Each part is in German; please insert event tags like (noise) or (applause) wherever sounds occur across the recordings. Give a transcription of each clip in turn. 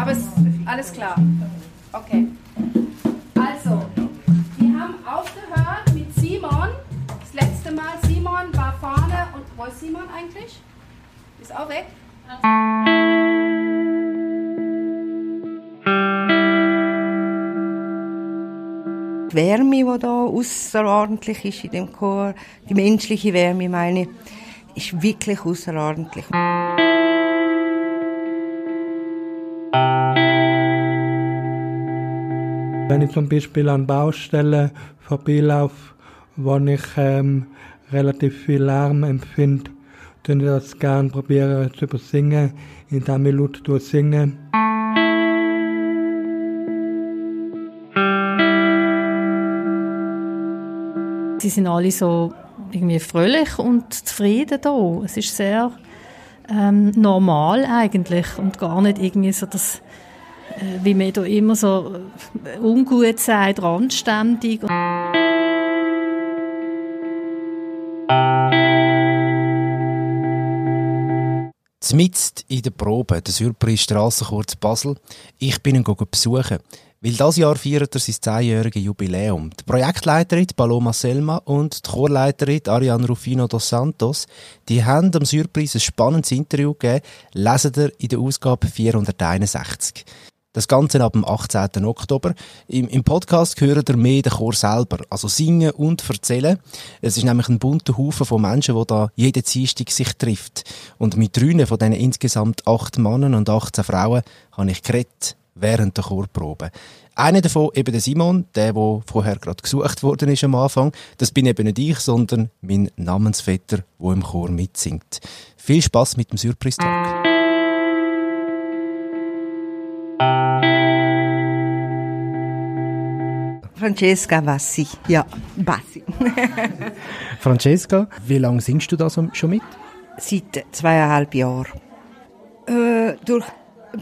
Aber es, alles klar. Okay. Also, wir haben aufgehört mit Simon. Das letzte Mal, Simon war vorne. Und wo ist Simon eigentlich? Ist auch weg? Die Wärme, die hier außerordentlich ist in dem Chor, die menschliche Wärme, meine ich, ist wirklich außerordentlich. Wenn ich zum Beispiel an Baustellen vorbeilaufe, wo ich ähm, relativ viel Lärm empfinde, dann ich das gerne probieren zu übersingen, indem ich laut singe. Sie sind alle so irgendwie fröhlich und zufrieden da. Es ist sehr ähm, normal eigentlich und gar nicht irgendwie so das äh, wie man da immer so äh, ungut sagt, randständig. Zmitzt in der Probe, der Surprise Strassenkurz Basel. Ich bin ihn besuchen. Weil das Jahr feiert er sein zehnjähriges Jubiläum. Die Projektleiterin Paloma Selma und die Chorleiterin Ariane Rufino dos Santos, die haben am Surprise ein spannendes Interview gegeben, lesen ihr in der Ausgabe 461. Das Ganze ab dem 18. Oktober. Im, Im, Podcast hören ihr mehr den Chor selber, also singen und erzählen. Es ist nämlich ein bunter Haufen von Menschen, die da jeden Dienstag sich trifft. Und mit drei von diesen insgesamt acht Männern und 18 Frauen habe ich geredet während der Chorprobe. Einer davon, eben der Simon, der, der vorher gerade gesucht worden ist am Anfang. Das bin eben nicht ich, sondern mein Namensvetter, der im Chor mitsingt. Viel Spaß mit dem Surprise-Talk. Francesca Bassi, ja, Bassi. (laughs) Francesca, wie lange singst du da schon mit? Seit zweieinhalb Jahren. Äh, durch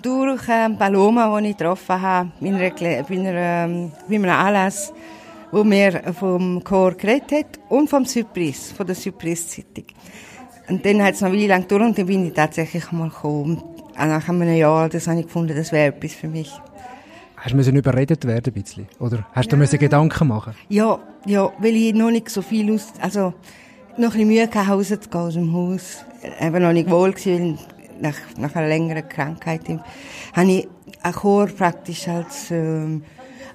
durch ähm, Paloma, die ich getroffen habe, bei, einer, bei, einer, ähm, bei einem Anlass, wo mir vom Chor geredet hat und vom Surprise, von der Surprise-Zeitung. Und dann hat es noch eine Weile lang gedauert und dann bin ich tatsächlich mal gekommen. Nach einem Jahr, das habe ich gefunden, das wäre etwas für mich. Hast du überredet werden ein bisschen? Oder hast du dir Gedanken machen Ja, ja, weil ich noch nicht so viel aus, also noch ein bisschen Mühe hatte, rauszugehen aus dem Haus. Eben noch nicht wohl gewesen, nach, nach einer längeren Krankheit, habe ich einen Chor praktisch als, ähm,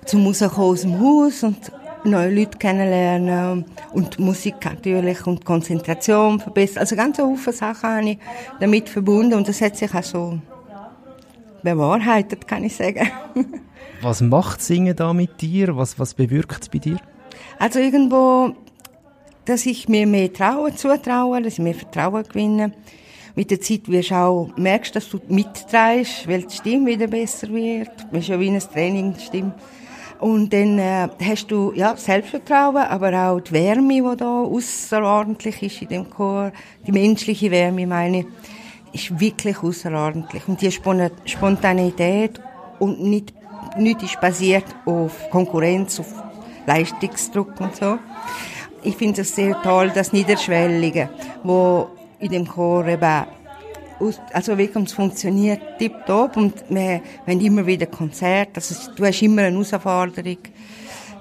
zum Rauskommen aus dem Haus und neue Leute kennenlernen und Musik natürlich und Konzentration verbessern. Also ganz viele Sachen habe ich damit verbunden und das hat sich auch so bewahrheitet, kann ich sagen. (laughs) was macht Singen da mit dir? Was, was bewirkt es bei dir? Also irgendwo, dass ich mir mehr traue, zutraue, dass ich mehr Vertrauen gewinne mit der Zeit wirst du auch, merkst, dass du mitträgst, weil die Stimme wieder besser wird. Das ist ja wie ein Training, die Stimme. Und dann äh, hast du ja, Selbstvertrauen, aber auch die Wärme, die da außerordentlich ist in dem Chor, die menschliche Wärme, meine ich, ist wirklich außerordentlich. Und die Spontanität und nicht, nicht ist basiert auf Konkurrenz, auf Leistungsdruck und so. Ich finde es sehr toll, das Niederschwellige, wo in dem Chor eben also wirklich, es funktioniert tipptopp und wir haben immer wieder Konzerte, also du hast immer eine Herausforderung,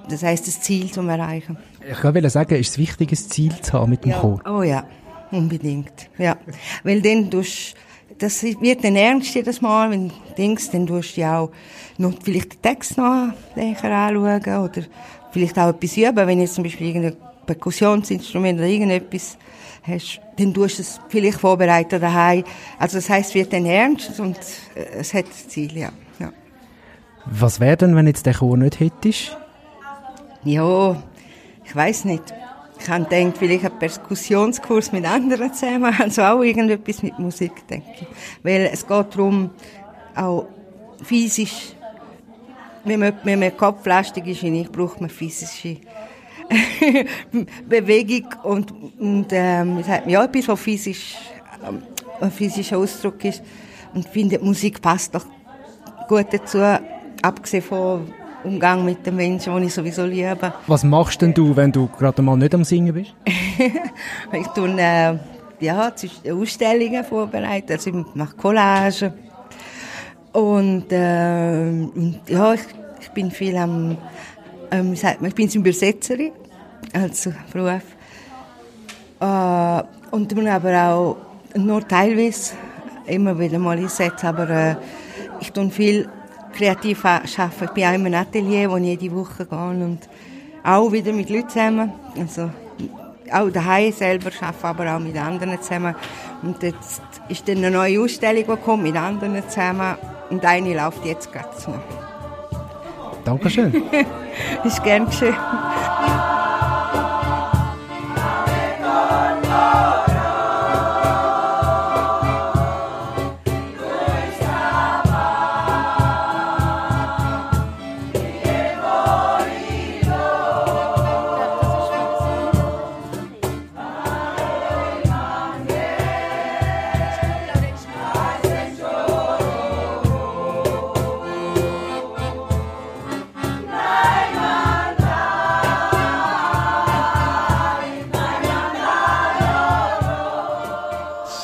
das heisst, das Ziel zu erreichen. Ich wollte sagen, ist es wichtig, ein Ziel zu haben mit dem ja. Chor? Oh ja, unbedingt, ja. Weil dann tust das wird dann ernst jedes Mal, wenn du denkst, dann tust du ja auch noch vielleicht den Text noch näher anschauen oder vielleicht auch etwas üben, wenn jetzt zum Beispiel irgendein Perkussionsinstrument oder irgendetwas hast, dann tust du es vielleicht vorbereiten daheim. Also das heißt, es wird dann ernst und äh, es hat Ziel, ja. ja. Was wäre denn, wenn jetzt der Chor nicht hättest? Ja, ich weiß nicht. Ich habe gedacht, vielleicht einen Perkussionskurs mit anderen zusammen, also auch irgendetwas mit Musik, denke ich. Weil es geht darum, auch physisch, wenn man, wenn man kopflastig ist ich, braucht man physische (laughs) Bewegung und, und ähm, sagt ja, etwas, was physisch, ähm, ein physischer Ausdruck ist. Und ich finde, Musik passt doch gut dazu, abgesehen vom Umgang mit den Menschen, die ich sowieso liebe. Was machst denn du, wenn du gerade mal nicht am Singen bist? (laughs) ich tue äh, ja, Ausstellungen vorbereiten, also ich mache Collagen Und, äh, und ja, ich, ich bin viel am, ähm, sagt man, ich bin Übersetzerin als Beruf. Äh, und dann aber auch nur teilweise immer wieder mal einsetzen, aber äh, ich tue viel kreativ arbeiten. Ich bin auch in einem Atelier, wo ich jede Woche gehe und auch wieder mit Leuten zusammen. Also, auch daheim selber arbeite, aber auch mit anderen zusammen. Und jetzt ist dann eine neue Ausstellung gekommen mit anderen zusammen und eine läuft jetzt gerade noch. Dankeschön. (laughs) ist gern geschehen.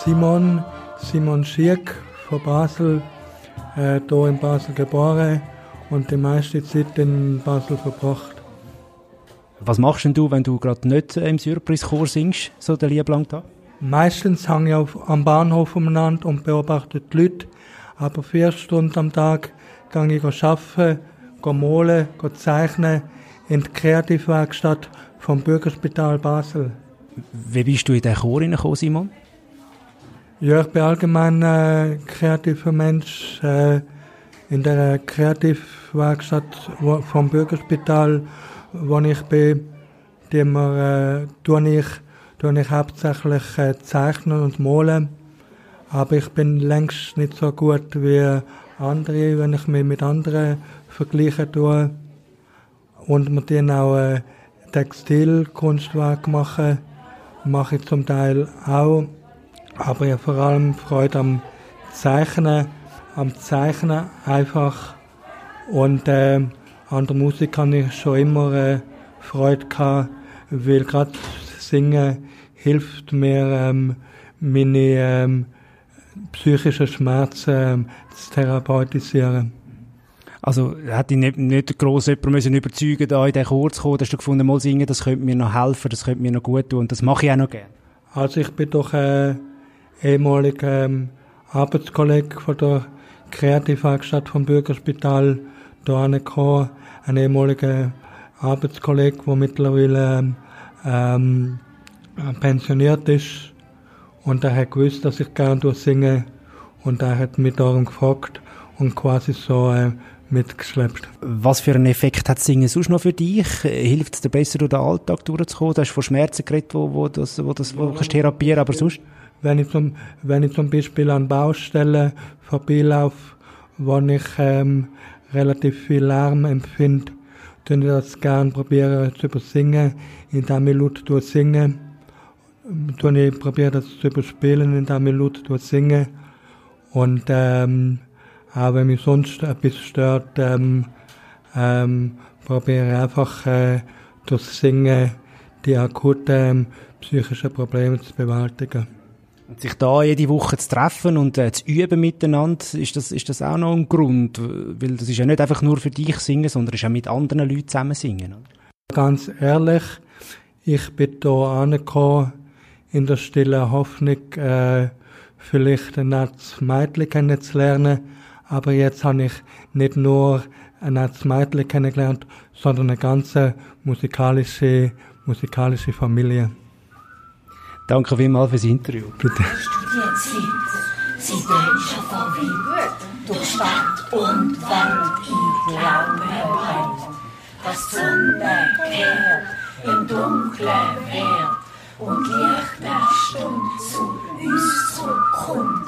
Simon, Simon Schirk von Basel, äh, hier in Basel geboren und die meiste Zeit in Basel verbracht. Was machst denn du, wenn du gerade nicht im Surprise-Chor singst, so der Lieblang da? Meistens hänge ich auf, am Bahnhof umeinander und beobachte die Leute, aber vier Stunden am Tag gehe ich arbeiten, gehe malen, gehe zeichnen in die Kreativwerkstatt vom Bürgerspital Basel. Wie bist du in den Chor hineingekommen, Simon? Ja, ich bin allgemein äh, kreativer Mensch. Äh, in der Kreativwerkstatt vom Bürgerspital, wo ich bin, die wir, äh, tue ich, tue ich hauptsächlich äh, zeichnen und malen. Aber ich bin längst nicht so gut wie andere, wenn ich mich mit anderen vergleichen tue. Und wir tun auch äh, Textilkunstwerke machen, mache ich zum Teil auch. Aber ich habe vor allem Freude am Zeichnen, am Zeichnen einfach. Und äh, an der Musik habe ich schon immer äh, Freude gehabt, weil gerade Singen hilft mir, ähm, meine ähm, psychischen Schmerzen ähm, zu therapeutisieren. Also hat dich nicht, nicht gross jemand müssen überzeugen da in den Chor zu kommen, dass du gefunden mal singen, das könnte mir noch helfen, das könnte mir noch gut tun und das mache ich auch noch gerne. Also ich bin doch äh, ehemaliger ähm, Arbeitskollege von der Kreativwerkstatt vom Bürgerspital da gekommen, ein ehemaliger Arbeitskollege, der mittlerweile ähm, pensioniert ist und er hat gewusst, dass ich gerne singe und er hat mich darum gefragt und quasi so äh, mitgeschleppt. Was für einen Effekt hat Singen sonst noch für dich? Hilft es dir besser, durch den Alltag durchzukommen? Du hast von Schmerzen geredet, wo, wo das, wo das wo kannst therapieren, aber sonst? Wenn ich zum, wenn ich zum Beispiel an Baustellen vorbeilaufe, wo ich ähm, relativ viel Lärm empfinde, dann ich das gerne probieren zu übersingen, indem ich laut singe. Dann ich probiere das zu überspielen, indem ich laut singe. Und ähm, auch wenn mich sonst etwas stört, ähm, ähm, probiere einfach äh, durch Singen die akuten ähm, psychischen Probleme zu bewältigen. Sich da jede Woche zu treffen und äh, zu üben miteinander, ist das, ist das auch noch ein Grund? Weil das ist ja nicht einfach nur für dich singen, sondern ist auch mit anderen Leuten zusammen singen. Ganz ehrlich, ich bin hier angekommen in der stillen Hoffnung, äh, vielleicht ein nettes Mädchen kennenzulernen. Aber jetzt habe ich nicht nur ein nettes Mädchen kennengelernt, sondern eine ganze musikalische, musikalische Familie. Danke vielmals fürs Interview. Bitte. Studienzeit, sie ist schon vorbei. Durch Stadt und Welt, ich glaube bald, dass die Sonne kehrt, im Dunkeln wehrt und Licht der Stunde zu uns zurückkommt.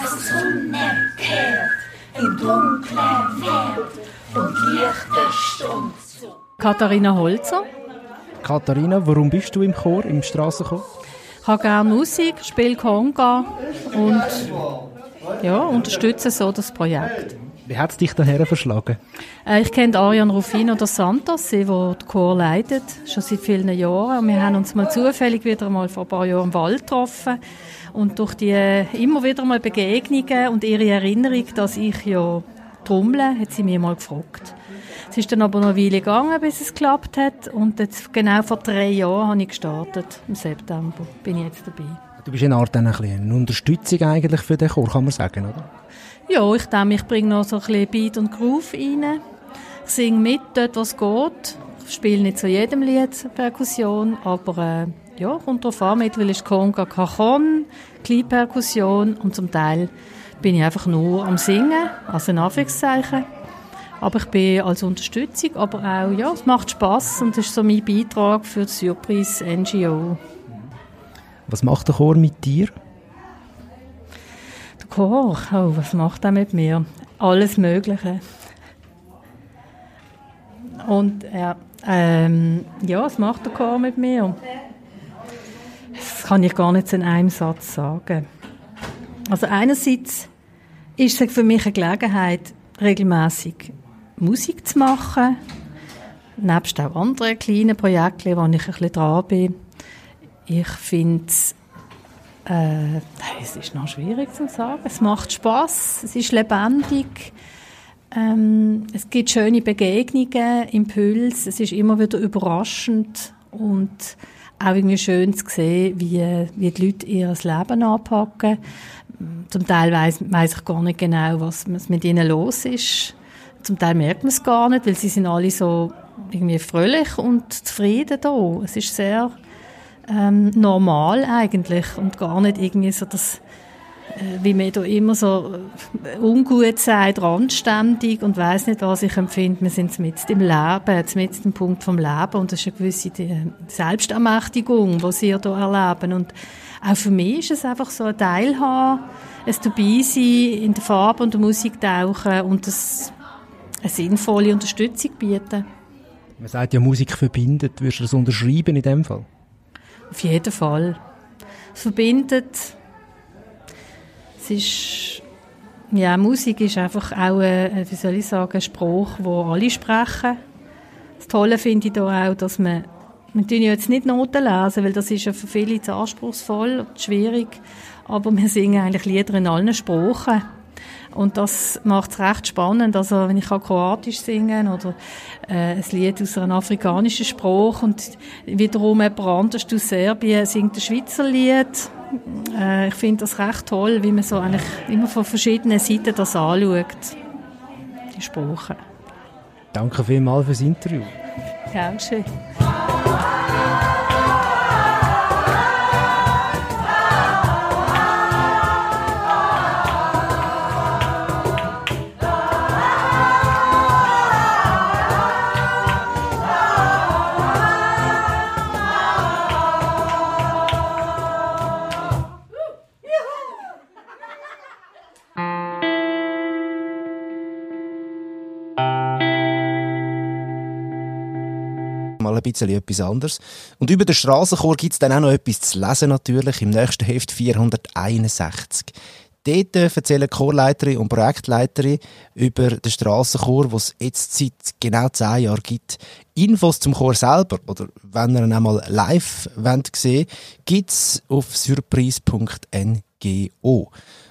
Dass die Sonne kehrt, im Dunkeln wehrt und Licht der Stunde zu. Katharina Holzer. Katharina, warum bist du im Chor, im Strassenchor? Ich habe gerne Musik, spiele Conga und ja, unterstütze so das Projekt. Wie hat es dich daher verschlagen? Äh, ich kenne Arian Rufino dos Santos, der den Chor leitet, schon seit vielen Jahren. Und wir haben uns mal zufällig wieder mal vor ein paar Jahren im Wald getroffen. Und durch die äh, immer wieder mal Begegnungen und ihre Erinnerung, dass ich ja trommle, hat sie mir mal gefragt. Es ist dann aber noch eine Weile gegangen, bis es geklappt hat. Und jetzt, genau vor drei Jahren habe ich gestartet, im September, bin ich jetzt dabei. Du bist eine Art dann ein bisschen eine Unterstützung eigentlich für den Chor, kann man sagen, oder? Ja, ich denke, ich bringe noch so ein bisschen Beat und Groove rein. Ich singe mit dort, was geht. Ich spiele nicht zu jedem Lied Perkussion, aber äh, ja, kommt drauf an. Mittlerweile ist Conga Cajon, Kleinperkussion und zum Teil bin ich einfach nur am Singen, also in Anführungszeichen. Aber ich bin als Unterstützung, aber auch, ja, es macht Spaß und das ist so mein Beitrag für das Surprise NGO. Was macht der Chor mit dir? Der Chor, oh, was macht er mit mir? Alles Mögliche. Und ja, ähm, ja, was macht der Chor mit mir? Das kann ich gar nicht in einem Satz sagen. Also einerseits ist es für mich eine Gelegenheit, regelmäßig Musik zu machen, nebst auch anderen kleinen Projekten, wo ich ein bisschen dran bin. Ich finde äh, es ist noch schwierig zu sagen. Es macht Spaß, es ist lebendig. Ähm, es gibt schöne Begegnungen, Impulse. Es ist immer wieder überraschend und auch irgendwie schön zu sehen, wie, wie die Leute ihr Leben anpacken. Zum Teil weiß ich gar nicht genau, was mit ihnen los ist. Zum Teil merkt man es gar nicht, weil sie sind alle so irgendwie fröhlich und zufrieden da. Es ist sehr ähm, normal eigentlich und gar nicht irgendwie so das, äh, wie man da immer so äh, ungut sagt, randständig und weiß nicht, was ich empfinde. Wir sind mit im Leben, mit im Punkt vom Leben und das ist eine gewisse die Selbstermächtigung, die sie da erleben und auch für mich ist es einfach so ein Teilhaben, ein dabei sein, in der Farbe und der Musik tauchen und das eine sinnvolle Unterstützung bieten. Man sagt ja, Musik verbindet. Würdest du das unterschreiben in dem Fall? Auf jeden Fall. Es verbindet. Es ist, ja, Musik ist einfach auch, ein, wie soll ich sagen, ein Spruch, wo alle sprechen. Das Tolle finde ich da auch, dass man, wir tun ja jetzt nicht Noten lesen, weil das ist ja für viele zu anspruchsvoll und schwierig. Aber wir singen eigentlich Lieder in allen Sprachen. Und das macht es recht spannend. Also, wenn ich Kroatisch singen oder äh, ein Lied aus einer afrikanischen Sprache und wiederum jemand anders aus Serbien singt ein Schweizer Lied. Äh, ich finde das recht toll, wie man so eigentlich immer von verschiedenen Seiten das anschaut. Die Sprache. Danke vielmals fürs Interview. Gern schön. Mal ein bisschen etwas anderes. Und über den Strassenchor gibt es dann auch noch etwas zu lesen natürlich im nächsten Heft 461. Dort erzählen Chorleiterin und Projektleiterin über den Strassenchor, den es jetzt seit genau zehn Jahren gibt. Infos zum Chor selber, oder wenn ihr ihn einmal live sehen wollt, gibt es auf surprise.ngo.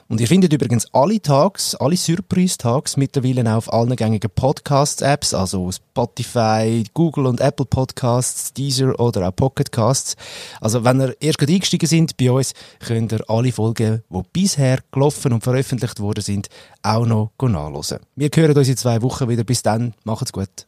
Und ihr findet übrigens alle Tags, alle Surprise-Tags mittlerweile auch auf allen gängigen Podcast-Apps, also Spotify, Google und Apple Podcasts, Deezer oder auch Pocket Casts. Also wenn ihr erst gerade eingestiegen sind bei uns, könnt ihr alle Folgen, die bisher gelaufen und veröffentlicht worden sind, auch noch nachhören. Wir hören uns in zwei Wochen wieder. Bis dann, macht's gut.